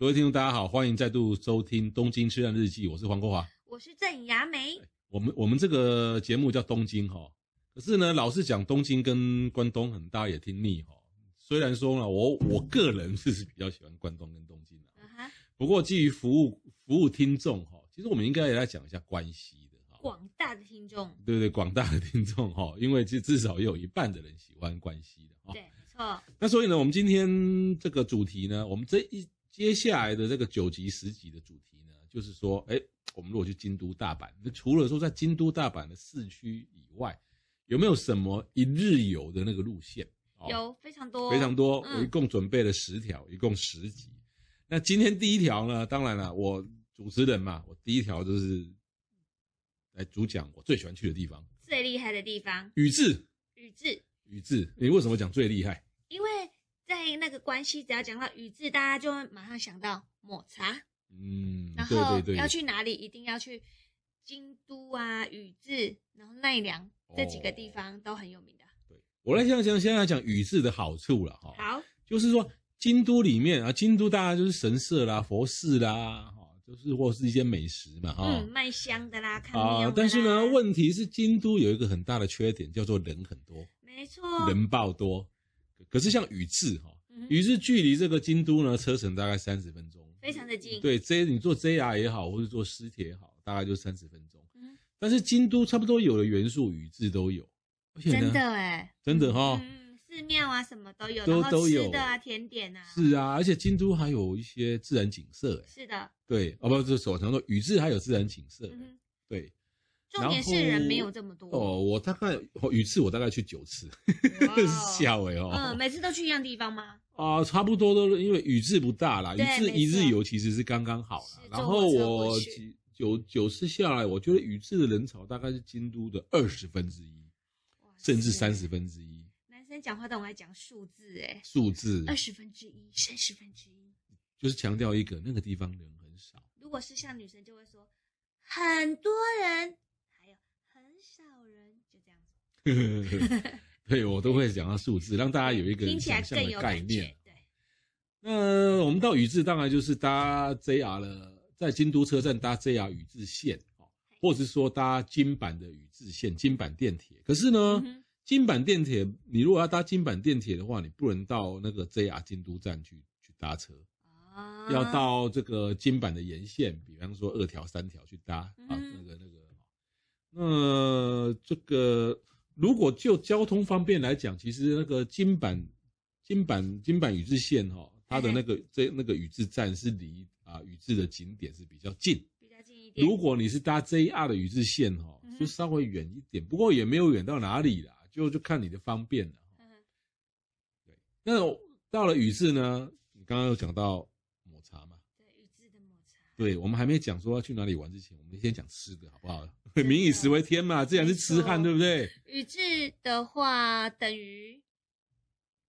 各位听众，大家好，欢迎再度收听《东京吃汉日记》，我是黄国华，我是郑雅梅。我们我们这个节目叫东京哈，可是呢，老是讲东京跟关东，很大家也听腻哈。虽然说呢，我我个人是比较喜欢关东跟东京的，不过基于服务服务听众哈，其实我们应该也来讲一下关西的哈。广大的听众，对对，广大的听众哈，因为至至少也有一半的人喜欢关西的哈。对，没错。那所以呢，我们今天这个主题呢，我们这一。接下来的这个九集十集的主题呢，就是说，哎，我们如果去京都、大阪，那除了说在京都、大阪的市区以外，有没有什么一日游的那个路线？有非常多，非常多。我一共准备了十条，嗯、一共十集。那今天第一条呢，当然了，我主持人嘛，我第一条就是来主讲我最喜欢去的地方，最厉害的地方，宇治。宇治，宇治，你为什么讲最厉害？那个关系，只要讲到宇治，大家就会马上想到抹茶。嗯，然后要去哪里，一定要去京都啊、宇治，然后奈良这几个地方都很有名的。对，我来想想，现在讲宇治的好处了哈。好，就是说京都里面啊，京都大家就是神社啦、佛寺啦，哈，就是或是一些美食嘛，哈，嗯，卖香的啦，看庙的啦。但是呢，问题是京都有一个很大的缺点，叫做人很多，没错，人爆多。可是像宇治哈，宇治距离这个京都呢，车程大概三十分钟，非常的近。对，J 你坐 JR 也好，或者坐私铁也好，大概就三十分钟。但是京都差不多有的元素，宇治都有。真的哎，真的哈。嗯，寺庙啊什么都有，都都有。吃的啊，甜点啊。是啊，而且京都还有一些自然景色。是的。对，哦不，是所常说宇治还有自然景色。对。重点是人没有这么多哦。我大概宇治我大概去九次，笑哎哦。嗯，每次都去一样地方吗？啊，差不多都，因为宇治不大啦，宇治一日游其实是刚刚好啦。然后我九九次下来，我觉得宇治的人潮大概是京都的二十分之一，甚至三十分之一。男生讲话都很爱讲数字哎，数字二十分之一，三十分之一，就是强调一个那个地方人很少。如果是像女生就会说很多人。对，我都会讲到数字，让大家有一个想象的概念。对，那我们到宇治当然就是搭 JR 了，在京都车站搭 JR 宇治线，或者是说搭金版的宇治线、金版电铁。可是呢，京阪电铁，你如果要搭金版电铁的话，你不能到那个 JR 京都站去去搭车，要到这个金板的沿线，比方说二条、三条去搭啊，那个那个，那这个。如果就交通方便来讲，其实那个金板、金板、金板宇治线哈，它的那个这那个宇治站是离啊宇治的景点是比较近，比较近一点。如果你是搭 JR 的宇治线哈，就稍微远一点，不过也没有远到哪里啦，就就看你的方便了。对，那到了宇治呢，你刚刚有讲到抹茶嘛？对，我们还没讲说要去哪里玩之前，我们先讲吃的好不好？民以食为天嘛，自然是吃汉，对不对？宇治的话等于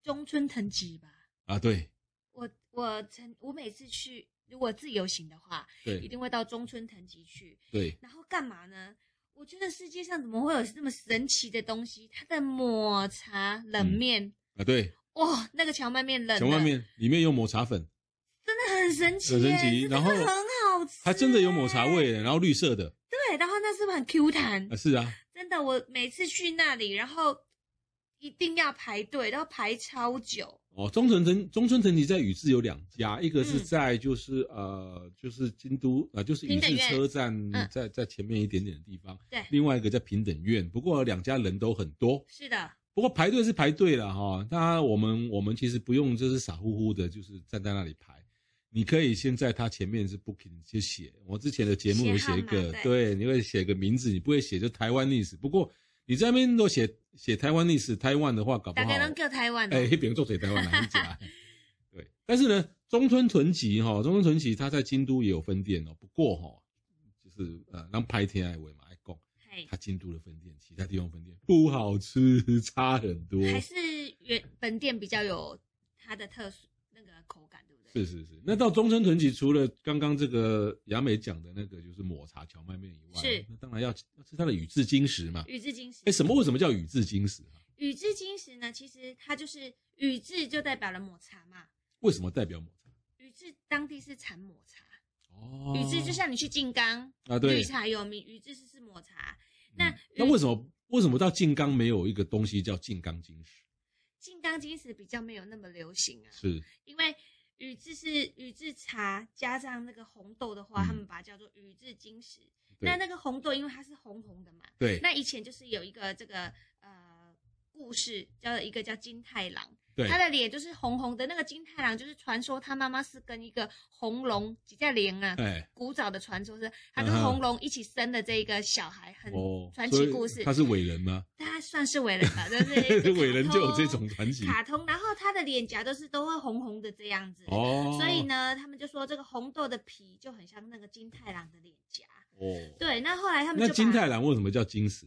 中村藤吉吧？啊，对。我我曾我每次去，如果自由行的话，对，一定会到中村藤吉去。对。然后干嘛呢？我觉得世界上怎么会有这么神奇的东西？它的抹茶冷面啊，对。哇，那个荞麦面冷。荞麦面里面有抹茶粉，真的很神奇，很神奇。然后很好吃，还真的有抹茶味，然后绿色的。对，然后那是不是很 Q 弹？啊，是啊，真的，我每次去那里，然后一定要排队，然后排超久。哦，中村藤中村藤吉在宇治有两家，一个是在就是、嗯、呃就是京都啊、呃，就是宇治车站在在前面一点点的地方。对、嗯，另外一个在平等院，不过两家人都很多。是的，不过排队是排队了哈，当然我们我们其实不用就是傻乎乎的，就是站在那里排。你可以先在他前面是 booking 就写，我之前的节目有写一个，对，你会写个名字，你不会写就台湾历史。不过你在那边都写写台湾历史，台湾的话搞不好。大家能叫台湾。哎，别人做谁台湾哪一家？对，但是呢，中村屯吉哈，中村屯吉他在京都也有分店哦。不过哈，就是呃，让拍天爱为嘛爱讲，他京都的分店，其他地方分店不好吃，差很多。还是原本店比较有它的特殊？是是是。那到中村屯吉，除了刚刚这个雅美讲的那个就是抹茶荞麦面以外，是那当然要要吃它的宇治金石嘛。宇治金石。哎，什么？为什么叫宇治金石？宇治金石呢？其实它就是宇治就代表了抹茶嘛。为什么代表抹茶？宇治当地是产抹茶。哦。宇治就像你去静冈啊，对，绿茶有名，宇治是是抹茶。嗯、那那为什么为什么到静冈没有一个东西叫静冈金石？静冈金石比较没有那么流行啊。是。因为宇治是宇治茶加上那个红豆的话，嗯、他们把它叫做宇治金石。那那个红豆因为它是红红的嘛。对。那以前就是有一个这个呃。故事叫一个叫金太郎，对，他的脸就是红红的。那个金太郎就是传说他妈妈是跟一个红龙几叫灵啊，对，古早的传说是他跟红龙一起生的这一个小孩，很传奇故事。他是伟人吗？他算是伟人吧，就是伟人就有这种传奇。卡通，然后他的脸颊都是都会红红的这样子，哦，所以呢，他们就说这个红豆的皮就很像那个金太郎的脸颊，哦，对。那后来他们那金太郎为什么叫金石？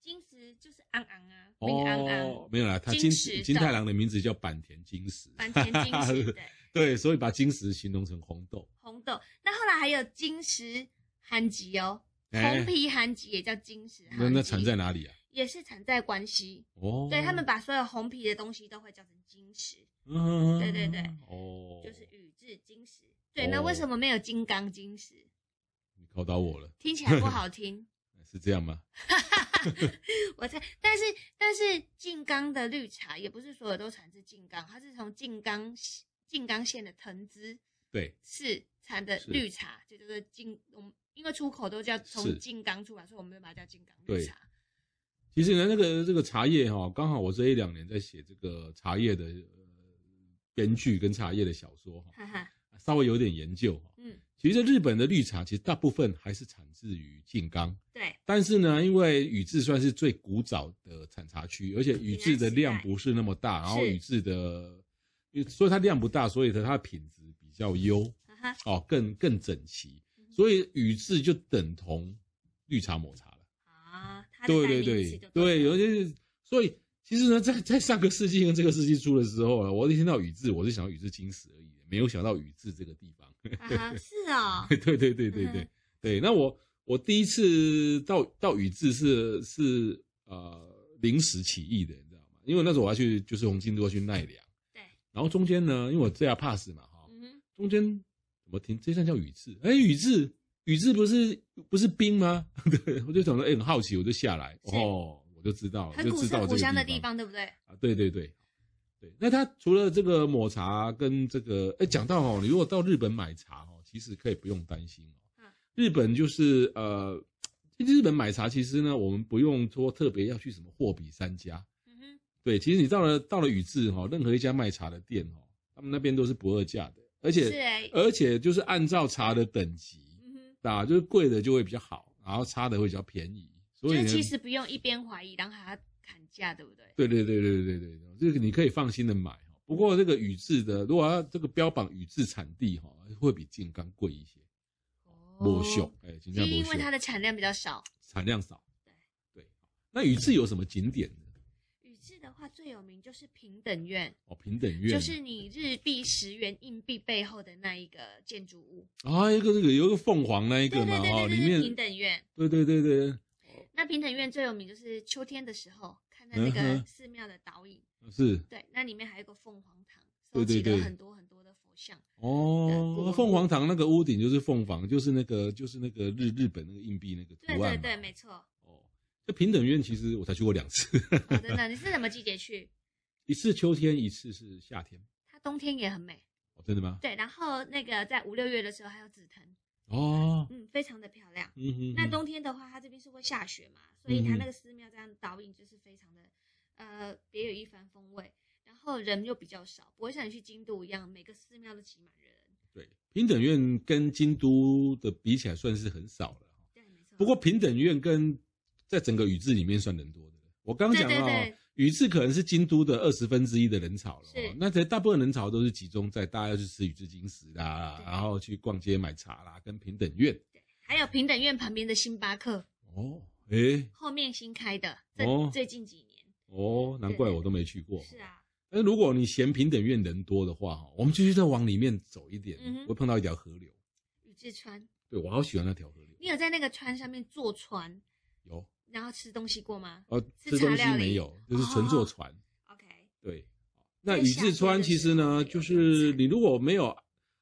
金石就是昂昂啊。哦，没有啦，他金金太郎的名字叫坂田金石，坂田金石，对对，所以把金石形容成红豆。红豆，那后来还有金石韩吉哦，红皮韩吉也叫金石。那那产在哪里啊？也是产在关西哦。对，他们把所有红皮的东西都会叫成金石。嗯，对对对，哦，就是宇治金石。对，那为什么没有金刚金石？你考倒我了，听起来不好听。是这样吗？我猜，但是但是静冈的绿茶也不是所有都产自静冈，它是从静冈静冈县的藤枝对是产的绿茶，就就是静我们因为出口都叫从静冈出来，所以我们就把它叫静冈绿茶。其实呢，那个这个茶叶哈，刚好我这一两年在写这个茶叶的呃编剧跟茶叶的小说哈，稍微有点研究嗯。其实日本的绿茶其实大部分还是产自于静冈，对。但是呢，因为宇治算是最古早的产茶区，而且宇治的量不是那么大，然后宇治的，所以它量不大，所以它它的品质比较优，哦，更更整齐，所以宇治就等同绿茶抹茶了。啊。对对对对，有些所以其实呢，在在上个世纪跟这个世纪初的时候啊，我一听到宇治，我是想到宇治金石而已，没有想到宇治这个地方。啊，是 啊，对对对对对对，对。那我我第一次到到宇治是是呃临时起意的，你知道吗？因为那时候我要去就是红京都要去奈良，对。然后中间呢，因为我这样 pass 嘛，哈，中间怎么停？这站叫宇治，哎，宇治宇治不是不是冰吗？对，我就想说，哎，很好奇，我就下来，哦，我就知道了，就知道这个的地方对不对？啊，对对对。对，那它除了这个抹茶跟这个，哎，讲到哦，你如果到日本买茶哦，其实可以不用担心哦。日本就是呃，日本买茶其实呢，我们不用说特别要去什么货比三家。嗯哼。对，其实你到了到了宇治哈，任何一家卖茶的店哈，他们那边都是不二价的，而且是而且就是按照茶的等级，嗯哼，啊，就是贵的就会比较好，然后差的会比较便宜。所以其实不用一边怀疑，然后还要砍价，对不对？对对对对对对对。这个你可以放心的买，不过这个宇治的，如果要这个标榜宇治产地哈，会比静冈贵一些。哦，秀，哎，静冈因为它的产量比较少，产量少。对对，那宇治有什么景点呢？宇治的话，最有名就是平等院。哦，平等院就是你日币十元硬币背后的那一个建筑物。啊，一个这个有一个凤凰那一个嘛，哈，里面平等院。对对对对。那平等院最有名就是秋天的时候，看到那个寺庙的倒影。是对，那里面还有个凤凰堂，收集了很多很多的佛像。哦，凤凰堂那个屋顶就是凤凰，就是那个就是那个日日本那个硬币那个图案。对对对，没错。哦，这平等院其实我才去过两次。真的？你是什么季节去？一次秋天，一次是夏天。它冬天也很美。哦，真的吗？对，然后那个在五六月的时候还有紫藤。哦。嗯，非常的漂亮。嗯哼。那冬天的话，它这边是会下雪嘛，所以它那个寺庙这样倒影就是非常的。呃，别有一番风味，然后人又比较少，不会像你去京都一样，每个寺庙都挤满人。对，平等院跟京都的比起来算是很少了。对，没错。不过平等院跟在整个宇治里面算人多的。我刚刚讲了，宇治可能是京都的二十分之一的人潮了。是，那这大部分人潮都是集中在大家要去吃宇治金时啦，然后去逛街买茶啦，跟平等院。对，还有平等院旁边的星巴克。哦，诶，后面新开的。哦，最近几年。哦，难怪我都没去过。是啊。但如果你嫌平等院人多的话，我们继续再往里面走一点，嗯、会碰到一条河流。宇治川。对，我好喜欢那条河流。你有在那个川上面坐船？有。然后吃东西过吗？哦，吃东西没有，就是纯坐船。哦、OK。对，那宇治川其实呢，就是你如果没有，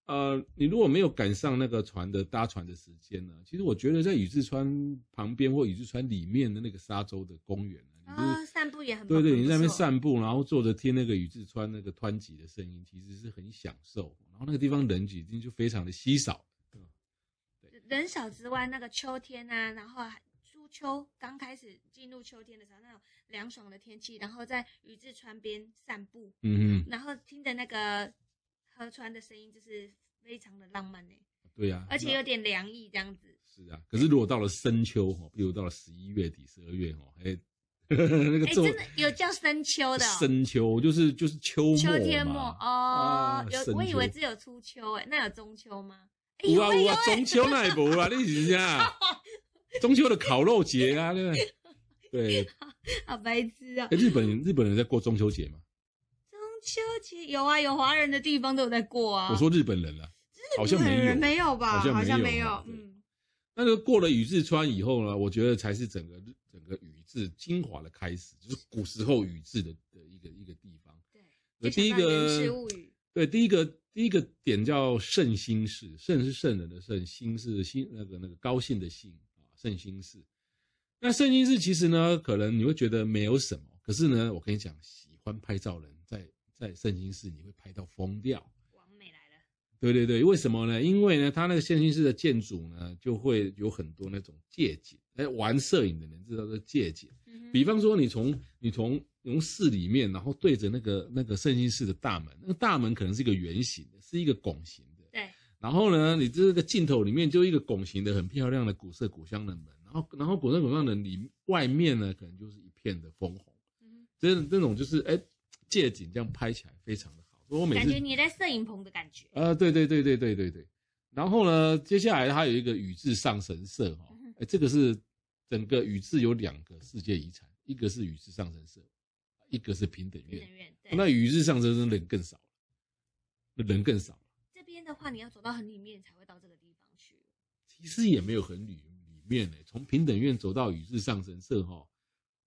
呃，你如果没有赶上那个船的搭船的时间呢，其实我觉得在宇治川旁边或宇治川里面的那个沙洲的公园呢，啊、哦，散步也很对对，你在那边散步，然后坐着听那个宇治川那个湍急的声音，其实是很享受。然后那个地方人已经就非常的稀少，对，人少之外，那个秋天啊，然后。秋刚开始进入秋天的时候，那种凉爽的天气，然后在宇治川边散步，嗯嗯，然后听着那个河川的声音，就是非常的浪漫呢。对呀、啊，而且有点凉意这样子。是啊，可是如果到了深秋哈，比如到了十一月底、十二月哈，哎，那个哎，真的有叫深秋的、哦。深秋就是就是秋末秋天末哦，啊、有我以为只有初秋哎，那有中秋吗？有啊有啊，中秋那也无啊，你是啥？中秋的烤肉节啊，对不对？对，好白痴啊！哎，日本人日本人在过中秋节吗？中秋节有啊，有华人的地方都有在过啊。我说日本人了，好像没有，没有吧？好像没有。嗯，那个过了宇治川以后呢，我觉得才是整个整个宇治精华的开始，就是古时候宇治的的一个一个地方。对，第一个对，第一个第一个点叫圣心寺，圣是圣人的圣，心是心那个那个高兴的兴。胜兴寺，那圣心寺其实呢，可能你会觉得没有什么，可是呢，我跟你讲，喜欢拍照人在在圣心寺你会拍到疯掉。网美来了。对对对，为什么呢？因为呢，它那个圣心寺的建筑呢，就会有很多那种借景。哎，玩摄影的人知道这借景。嗯。比方说你，你从你从从寺里面，然后对着那个那个圣心寺的大门，那个大门可能是一个圆形的，是一个拱形的。然后呢，你这个镜头里面就一个拱形的很漂亮的古色古香的门，然后然后古色古香的里外面呢，可能就是一片的枫红，嗯，这这种就是哎，借景这样拍起来非常的好。所以我每次感觉你在摄影棚的感觉。呃，对对对对对对对。然后呢，接下来它有一个宇治上神社哈，哎，这个是整个宇治有两个世界遗产，一个是宇治上神社，一个是平等院。平等院对。那宇治上神社人更少，人更少。的话，你要走到很里面才会到这个地方去。其实也没有很里里面呢，从平等院走到宇治上神社哈，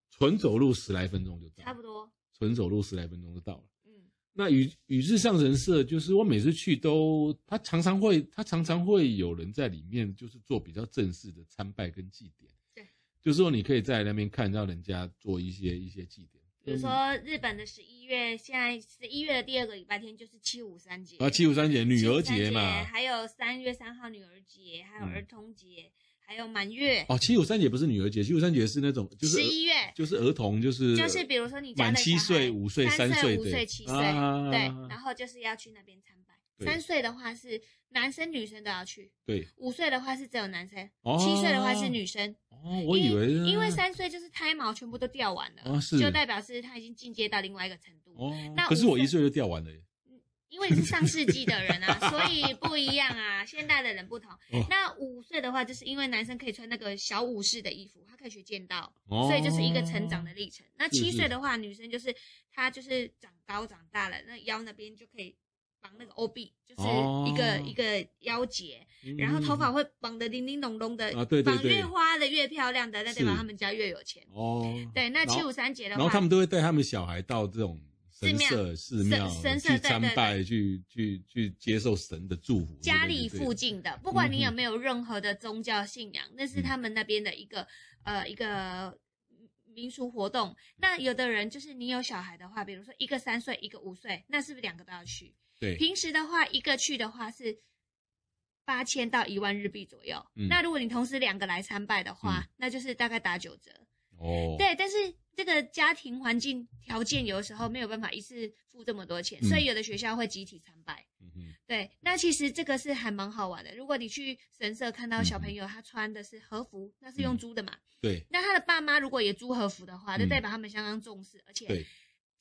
纯走路十来分钟就到。差不多。纯走路十来分钟就到了。嗯。那宇宇治上神社就是我每次去都，他常常会他常常会有人在里面，就是做比较正式的参拜跟祭典。对。就是说你可以在那边看到人家做一些一些祭典。比如说日本的十一月，现在十一月的第二个礼拜天就是七五三节。啊，七五三节女儿节嘛，还有三月三号女儿节，还有儿童节，嗯、还有满月。哦，七五三节不是女儿节，七五三节是那种就是十一月，就是儿童，就是就是比如说你满七岁、五岁、三岁、五岁、七岁，对，然后就是要去那边参拜。三岁的话是男生女生都要去，对。五岁的话是只有男生，七岁的话是女生。哦，我以为因为三岁就是胎毛全部都掉完了，就代表是他已经进阶到另外一个程度。哦，那可是我一岁就掉完了耶。因为你是上世纪的人啊，所以不一样啊，现代的人不同。那五岁的话，就是因为男生可以穿那个小武士的衣服，他可以学剑道，所以就是一个成长的历程。那七岁的话，女生就是她就是长高长大了，那腰那边就可以。绑那个 OB 就是一个、哦、一个腰结，嗯、然后头发会绑得叮叮咚咚的，啊、对对对，绑越花的越漂亮的，那代表他们家越有钱。哦。对，那七五三节的话，然后他们都会带他们小孩到这种神社、寺庙、神社去参拜，去去去接受神的祝福。家里附近的，不管你有没有任何的宗教信仰，嗯、那是他们那边的一个呃一个民俗活动。那有的人就是你有小孩的话，比如说一个三岁，一个五岁，那是不是两个都要去？对，平时的话，一个去的话是八千到一万日币左右。嗯，那如果你同时两个来参拜的话，嗯，那就是大概打九折。哦，对，但是这个家庭环境条件有的时候没有办法一次付这么多钱，嗯，所以有的学校会集体参拜。嗯哼，对，那其实这个是还蛮好玩的。如果你去神社看到小朋友他穿的是和服，嗯、那是用租的嘛？对。那他的爸妈如果也租和服的话，就代表他们相当重视，嗯、而且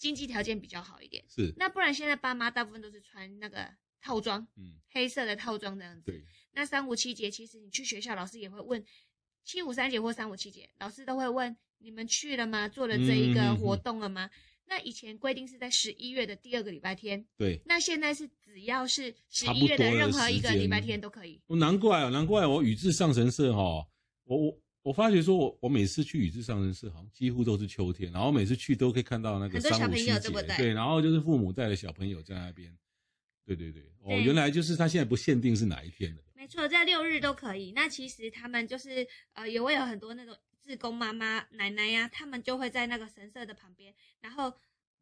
经济条件比较好一点。是。那不然现在爸妈大部分都是穿那个套装，嗯，黑色的套装这样子。对。那三五七节，其实你去学校，老师也会问，七五三节或三五七节，老师都会问你们去了吗？做了这一个活动了吗？嗯嗯嗯那以前规定是在十一月的第二个礼拜天，对。那现在是只要是十一月的任何一个礼拜天都可以。我难怪啊，难怪我宇智上神社哈，我我我发觉说我我每次去宇治上神社好像几乎都是秋天，然后每次去都可以看到那个很多小朋友对不对？对，然后就是父母带着小朋友在那边，对对对，哦，原来就是他现在不限定是哪一天的，没错，在六日都可以。那其实他们就是呃，也会有很多那种。志工妈妈、奶奶呀、啊，他们就会在那个神社的旁边，然后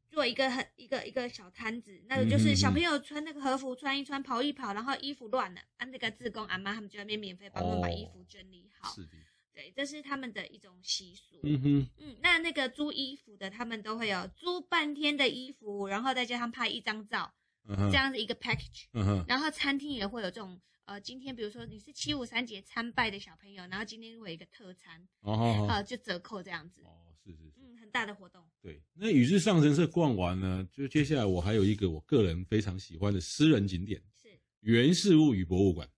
做一个很一个一个小摊子，那个就是小朋友穿那个和服穿一穿，跑一跑，然后衣服乱了，啊，那个志工阿妈他们就在那边免费帮他们把衣服整理好。是的，对，这是他们的一种习俗。嗯哼，嗯，那那个租衣服的，他们都会有租半天的衣服，然后再加上拍一张照，这样子一个 package。嗯哼，然后餐厅也会有这种。呃，今天比如说你是七五三节参拜的小朋友，然后今天会有一个特餐，哦，呃，就折扣这样子。哦，是是是，嗯，很大的活动。对，那宇治上神社逛完呢，就接下来我还有一个我个人非常喜欢的私人景点，是源氏物语博物馆。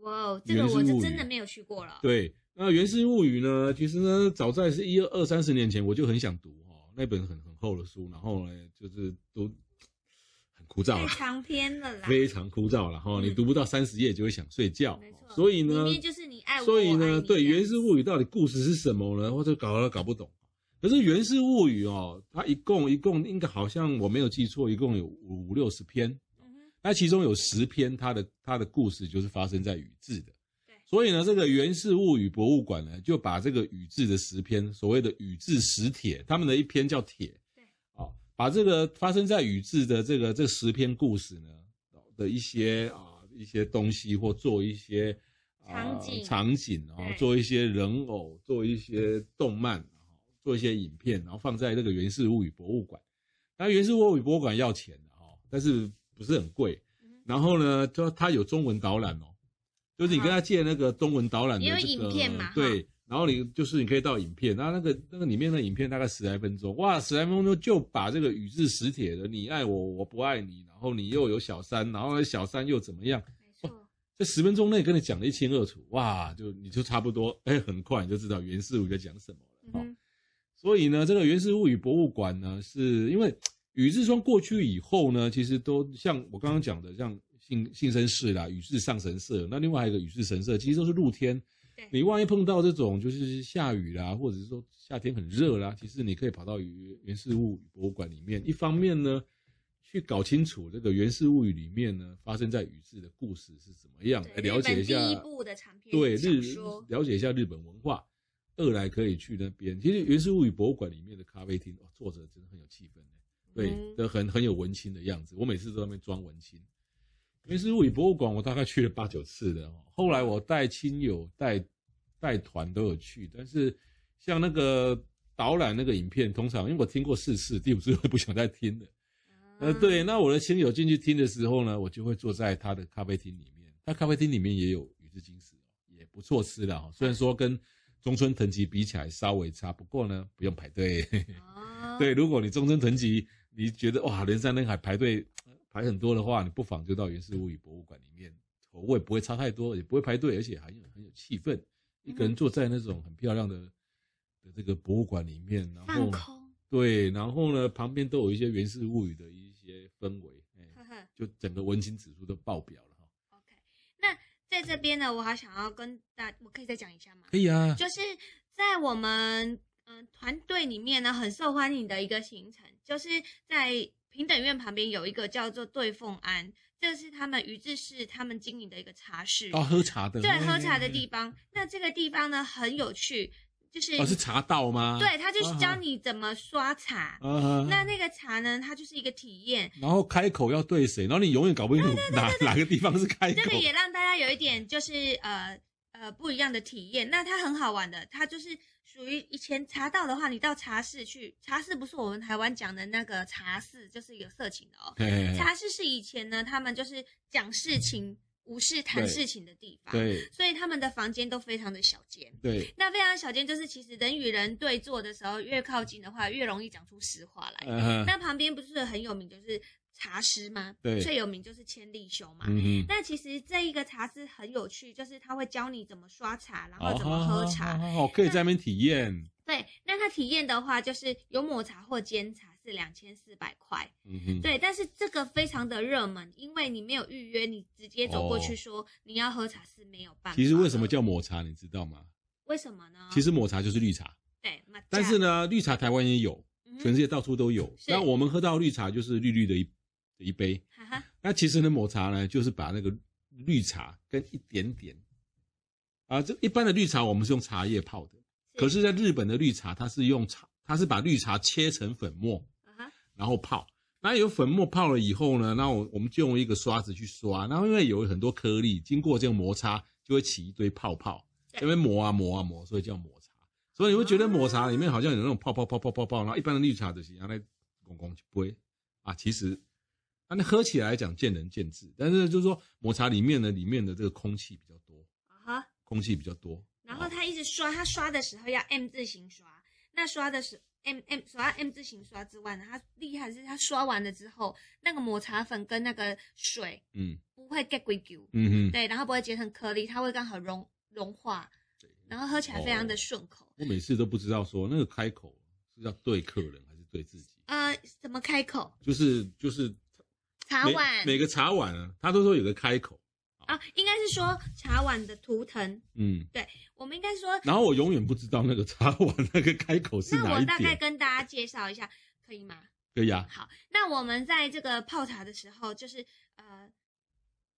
哇，这个我是真的没有去过了。对，那源氏物语呢，其实呢，早在是一二二三十年前我就很想读哦，那本很很厚的书，然后呢，就是读很。枯燥了，长篇的啦，非常枯燥了哈，你读不到三十页就会想睡觉，没错。所以呢，里面就是你爱我，所以呢，对《源氏物语》到底故事是什么呢？或者搞都搞不懂。可是《源氏物语》哦，它一共一共应该好像我没有记错，一共有五六十篇，那其中有十篇它的它的故事就是发生在宇治的，对。所以呢，这个《源氏物语》博物馆呢，就把这个宇治的十篇所谓的宇治十帖，他们的一篇叫帖啊。把这个发生在宇治的这个这十篇故事呢的一些啊一些东西，或做一些场景场景，然后做一些人偶，做一些动漫，做一些影片，然后放在这个源氏物语博物馆。那源氏物语博物馆要钱的哈，但是不是很贵。然后呢，就它有中文导览哦，就是你跟他借那个中文导览的这个影片嘛，对。然后你就是你可以到影片，然后那个那个里面的影片大概十来分钟，哇，十来分钟就把这个宇治十帖的你爱我我不爱你，然后你又有小三，然后小三又怎么样？没错，这十分钟内跟你讲的一清二楚，哇，就你就差不多，哎，很快你就知道源氏物语在讲什么了。嗯、哦，所以呢，这个源氏物语博物馆呢，是因为宇治村过去以后呢，其实都像我刚刚讲的，像幸幸生寺啦、宇治上神社，那另外还有一个宇治神社，其实都是露天。你万一碰到这种就是下雨啦，或者是说夏天很热啦，其实你可以跑到源氏物语博物馆里面，一方面呢，去搞清楚这个源氏物语里面呢发生在宇治的故事是怎么样，来了解一下第一部的长篇对日了解一下日本文化。二来可以去那边，其实源氏物语博物馆里面的咖啡厅，哦，作者真的很有气氛，对，都很很有文青的样子。我每次都在那边装文青。源氏物语博物馆，我大概去了八九次的。后来我带亲友、带带团都有去，但是像那个导览那个影片，通常因为我听过四次，第五次会不想再听了。呃，对，那我的亲友进去听的时候呢，我就会坐在他的咖啡厅里面。他咖啡厅里面也有宇治金石，也不错吃的哈。虽然说跟中村藤吉比起来稍微差，不过呢不用排队。对，如果你中村藤吉你觉得哇，连山人海排队。排很多的话，你不妨就到源氏物语博物馆里面，口味不会差太多，也不会排队，而且还有很有气氛。一个人坐在那种很漂亮的的这个博物馆里面，然后对，然后呢，旁边都有一些源氏物语的一些氛围，哎，就整个温情指数都爆表了哈。OK，那在这边呢，我还想要跟大，我可以再讲一下吗？可以啊，就是在我们嗯团队里面呢，很受欢迎的一个行程，就是在。平等院旁边有一个叫做对凤庵，这是他们宇治市他们经营的一个茶室哦，喝茶的，对，喝茶的地方。那这个地方呢很有趣，就是哦，是茶道吗？对，他就是教你怎么刷茶。啊、那那个茶呢，它就是一个体验。然后开口要对谁？然后你永远搞不清楚哪哪个地方是开口。这个也让大家有一点就是呃。呃不一样的体验。那它很好玩的，它就是属于以前茶道的话，你到茶室去，茶室不是我们台湾讲的那个茶室，就是有色情的哦。嘿嘿嘿茶室是以前呢，他们就是讲事情。无事谈事情的地方，对，所以他们的房间都非常的小间，对。那非常小间，就是其实人与人对坐的时候，越靠近的话，越容易讲出实话来。Uh-huh. 那旁边不是很有名，就是茶师吗？对，最有名就是千利休嘛。嗯。那其实这一个茶师很有趣，就是他会教你怎么刷茶，然后怎么喝茶，哦，可以在那边体验。对，那他体验的话，就是有抹茶或煎茶。是两千四百块，嗯哼，对，但是这个非常的热门，因为你没有预约，你直接走过去说你要喝茶是没有办法。其实为什么叫抹茶，你知道吗？为什么呢？其实抹茶就是绿茶，对，但是呢，绿茶台湾也有，全世界到处都有。那我们喝到绿茶就是绿绿的一一杯，哈哈。那其实呢，抹茶呢，就是把那个绿茶跟一点点啊，这一般的绿茶我们是用茶叶泡的，可是在日本的绿茶，它是用茶，它是把绿茶切成粉末。然后泡，那有粉末泡了以后呢，那我我们就用一个刷子去刷，然后因为有很多颗粒，经过这样摩擦，就会起一堆泡泡，因为磨啊磨啊磨，所以叫抹茶。所以你会觉得抹茶里面好像有那种泡泡泡泡泡泡，然后一般的绿茶就是拿来公公就不会啊。其实，那喝起来来讲见仁见智，但是就是说抹茶里面呢，里面的这个空气比较多啊哈，空气比较多。然后他一直刷，他刷的时候要 M 字形刷，那刷的是。M M 刷 M 字形刷之外呢，它厉害的是它刷完了之后，那个抹茶粉跟那个水，嗯，不会 get 归 u，嗯哼，对，然后不会结成颗粒，它会刚好融融化，对，然后喝起来非常的顺口。我每次都不知道说那个开口是要对客人还是对自己？呃，怎么开口？就是就是茶碗，每个茶碗啊，他都说有个开口。啊，应该是说茶碗的图腾，嗯，对，我们应该说。然后我永远不知道那个茶碗那个开口是哪。那我大概跟大家介绍一下，可以吗？可以啊。好，那我们在这个泡茶的时候，就是呃，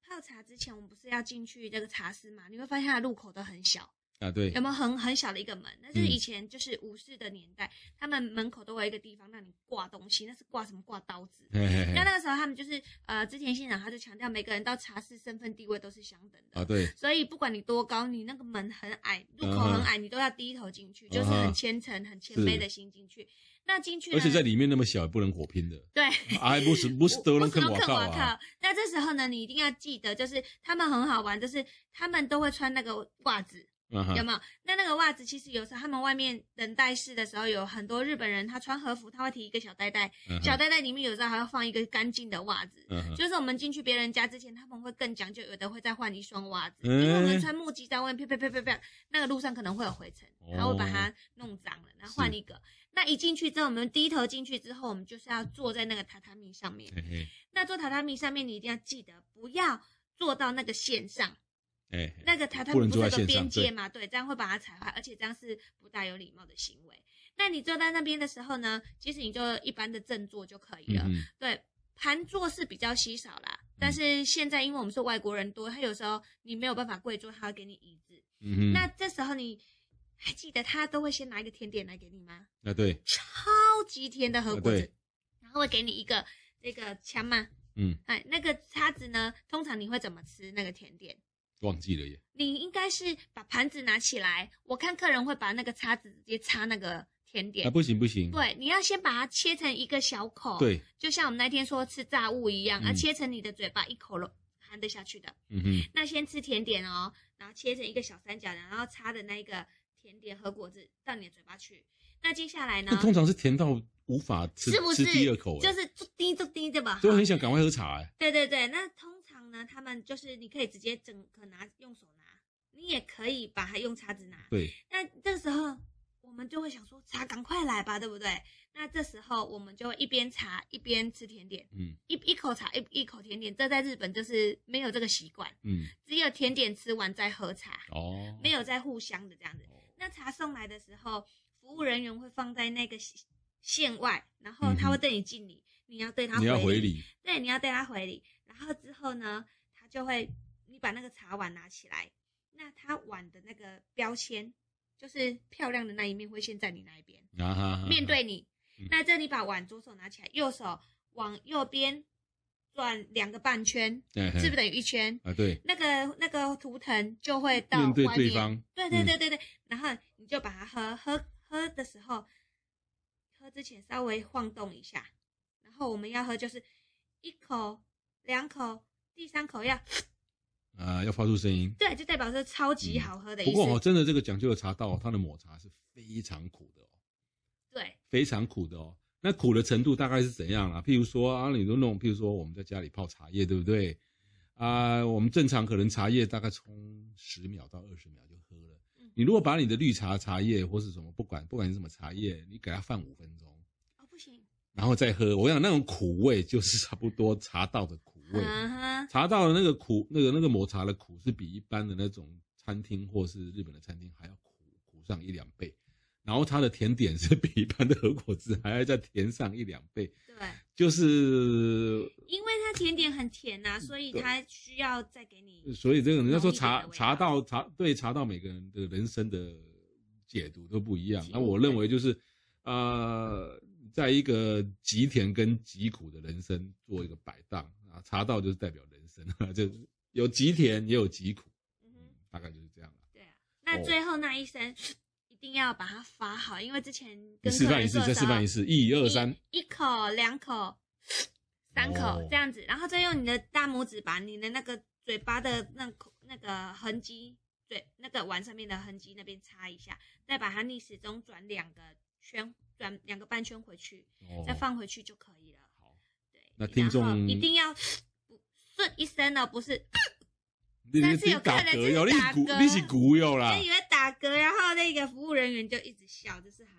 泡茶之前，我们不是要进去这个茶室嘛？你会发现它的入口都很小。啊，对，有没有很很小的一个门？那是以前就是武士的年代，嗯、他们门口都会有一个地方让你挂东西，那是挂什么？挂刀子。嘿嘿嘿，那那个时候他们就是呃，织田信长他就强调每个人到茶室身份地位都是相等的。啊，对。所以不管你多高，你那个门很矮，入口很矮，你都要低头进去，啊，就是很虔诚、很谦卑的心进去。那进去，而且在里面那么小，也不能火拼的。对，啊，不是不是都能啃瓦靠啊。那这时候呢，你一定要记得，就是他们很好玩，就是他们都会穿那个袜子。Uh. 有没有？那那个袜子其实有时候他们外面等待室的时候，有很多日本人，他穿和服，他会提一个小袋袋，uh. 小袋袋里面有时候还要放一个干净的袜子。Uh. 就是我们进去别人家之前，他们会更讲究，有的会再换一双袜子，uh. 因为我们穿木屐在外面，啪啪啪啪啪，那个路上可能会有灰尘，然后会把它弄脏了，然后换一个。那一进去之后，我们低头进去之后，我们就是要坐在那个榻榻米上面。Uh. 那坐榻榻米上面，你一定要记得不要坐到那个线上。哎、欸，那个榻榻米不是有个边界嘛？对，这样会把它踩坏，而且这样是不大有礼貌的行为。那你坐在那边的时候呢，其实你就一般的正坐就可以了。嗯、对，盘坐是比较稀少啦、嗯。但是现在因为我们是外国人多，他有时候你没有办法跪坐，他会给你椅子。嗯，那这时候你还记得他都会先拿一个甜点来给你吗？啊，对，超级甜的和果子，然后会给你一个这个枪吗。嗯，哎，那个叉子呢？通常你会怎么吃那个甜点？忘记了耶！你应该是把盘子拿起来，我看客人会把那个叉子直接插那个甜点。啊，不行不行！对，你要先把它切成一个小口。对，就像我们那天说吃炸物一样，啊，切成你的嘴巴一口了含得下去的。嗯哼。那先吃甜点哦，然后切成一个小三角，然后插的那一个甜点和果子到你的嘴巴去。那接下来呢？通常是甜到无法吃，是不是？吃第二口，就是滴就滴对吧？就很想赶快喝茶哎。对对对，那通。那他们就是你可以直接整个拿用手拿，你也可以把它用叉子拿。对。那这时候我们就会想说，茶赶快来吧，对不对？那这时候我们就会一边茶一边吃甜点。嗯。一一口茶一一口甜点，这在日本就是没有这个习惯。嗯。只有甜点吃完再喝茶。哦。没有在互相的这样子。那茶送来的时候，服务人员会放在那个线外，然后他会对你敬礼，嗯，你要对他回礼。你要回礼。对，你要对他回礼。然后之后呢，他就会，你把那个茶碗拿起来，那他碗的那个标签，就是漂亮的那一面会先在你那一边，啊、哈哈面对你。那这你把碗左手拿起来，右手往右边转两个半圈，是不是等于一圈？啊，对。那个那个图腾就会到面对对方。对对对对对。然后你就把它喝喝喝的时候，喝之前稍微晃动一下，然后我们要喝就是一口、两口，第三口要啊，要发出声音。对，就代表是超级好喝的意思。不过哦，真的这个讲究的茶道，它的抹茶是非常苦的哦。对，非常苦的哦。那苦的程度大概是怎样啊？譬如说啊，你都弄，譬如说我们在家里泡茶叶，对不对？啊、呃，我们正常可能茶叶大概冲十秒到二十秒就喝了。嗯、你如果把你的绿茶茶叶或是什么，不管不管是什么茶叶，你给它放五分钟，哦不行，然后再喝。我想那种苦味就是差不多茶道的苦味。啊、哈茶道的那个苦，那个那个抹茶的苦是比一般的那种餐厅或是日本的餐厅还要苦苦上一两倍。然后它的甜点是比一般的和果子还要再甜上一两倍，对，就是因为它甜点很甜呐、啊，所以它需要再给你。所以这个人家说茶茶道茶对茶道每个人的人生的解读都不一样。那我认为就是，呃，在一个极甜跟极苦的人生做一个摆荡啊，茶道就是代表人生啊，就有极甜也有极苦，大概就是这样了。对啊，那最后那一声。一定要把它发好，因为之前跟示范一次，再示范一次，一二三，一口、两口、三口这样子，然后再用你的大拇指把你的那个嘴巴的那口那个痕迹，嘴，那个碗上面的痕迹那边擦一下，再把它逆时钟转两个圈，转两个半圈回去，再放回去就可以那听众一定要顺一声哦，不是。但是有客人就是打嗝，你是鼓友啦，就以为打嗝，然后那个服务人员就一直笑，就是还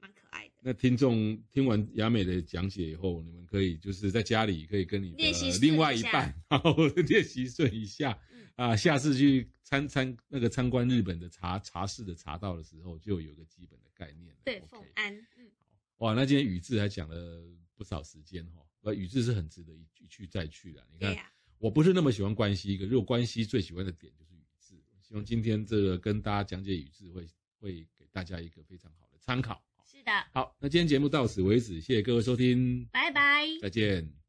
蛮可爱的。那听众听完雅美的讲解以后，你们可以就是在家里可以跟你的另外一半，然后 练习顺一下啊，下次去参参那个参观日本的茶茶室的茶道的时候，就有个基本的概念。对，凤安，嗯，哇，那今天宇智还讲了不少时间哈，那宇智是很值得一一去再去的，你看。我不是那么喜欢关西，可是我关西最喜欢的点就是宇智。希望今天这个跟大家讲解宇智会会给大家一个非常好的参考。是的，好，那今天节目到此为止，谢谢各位收听，拜拜，再见。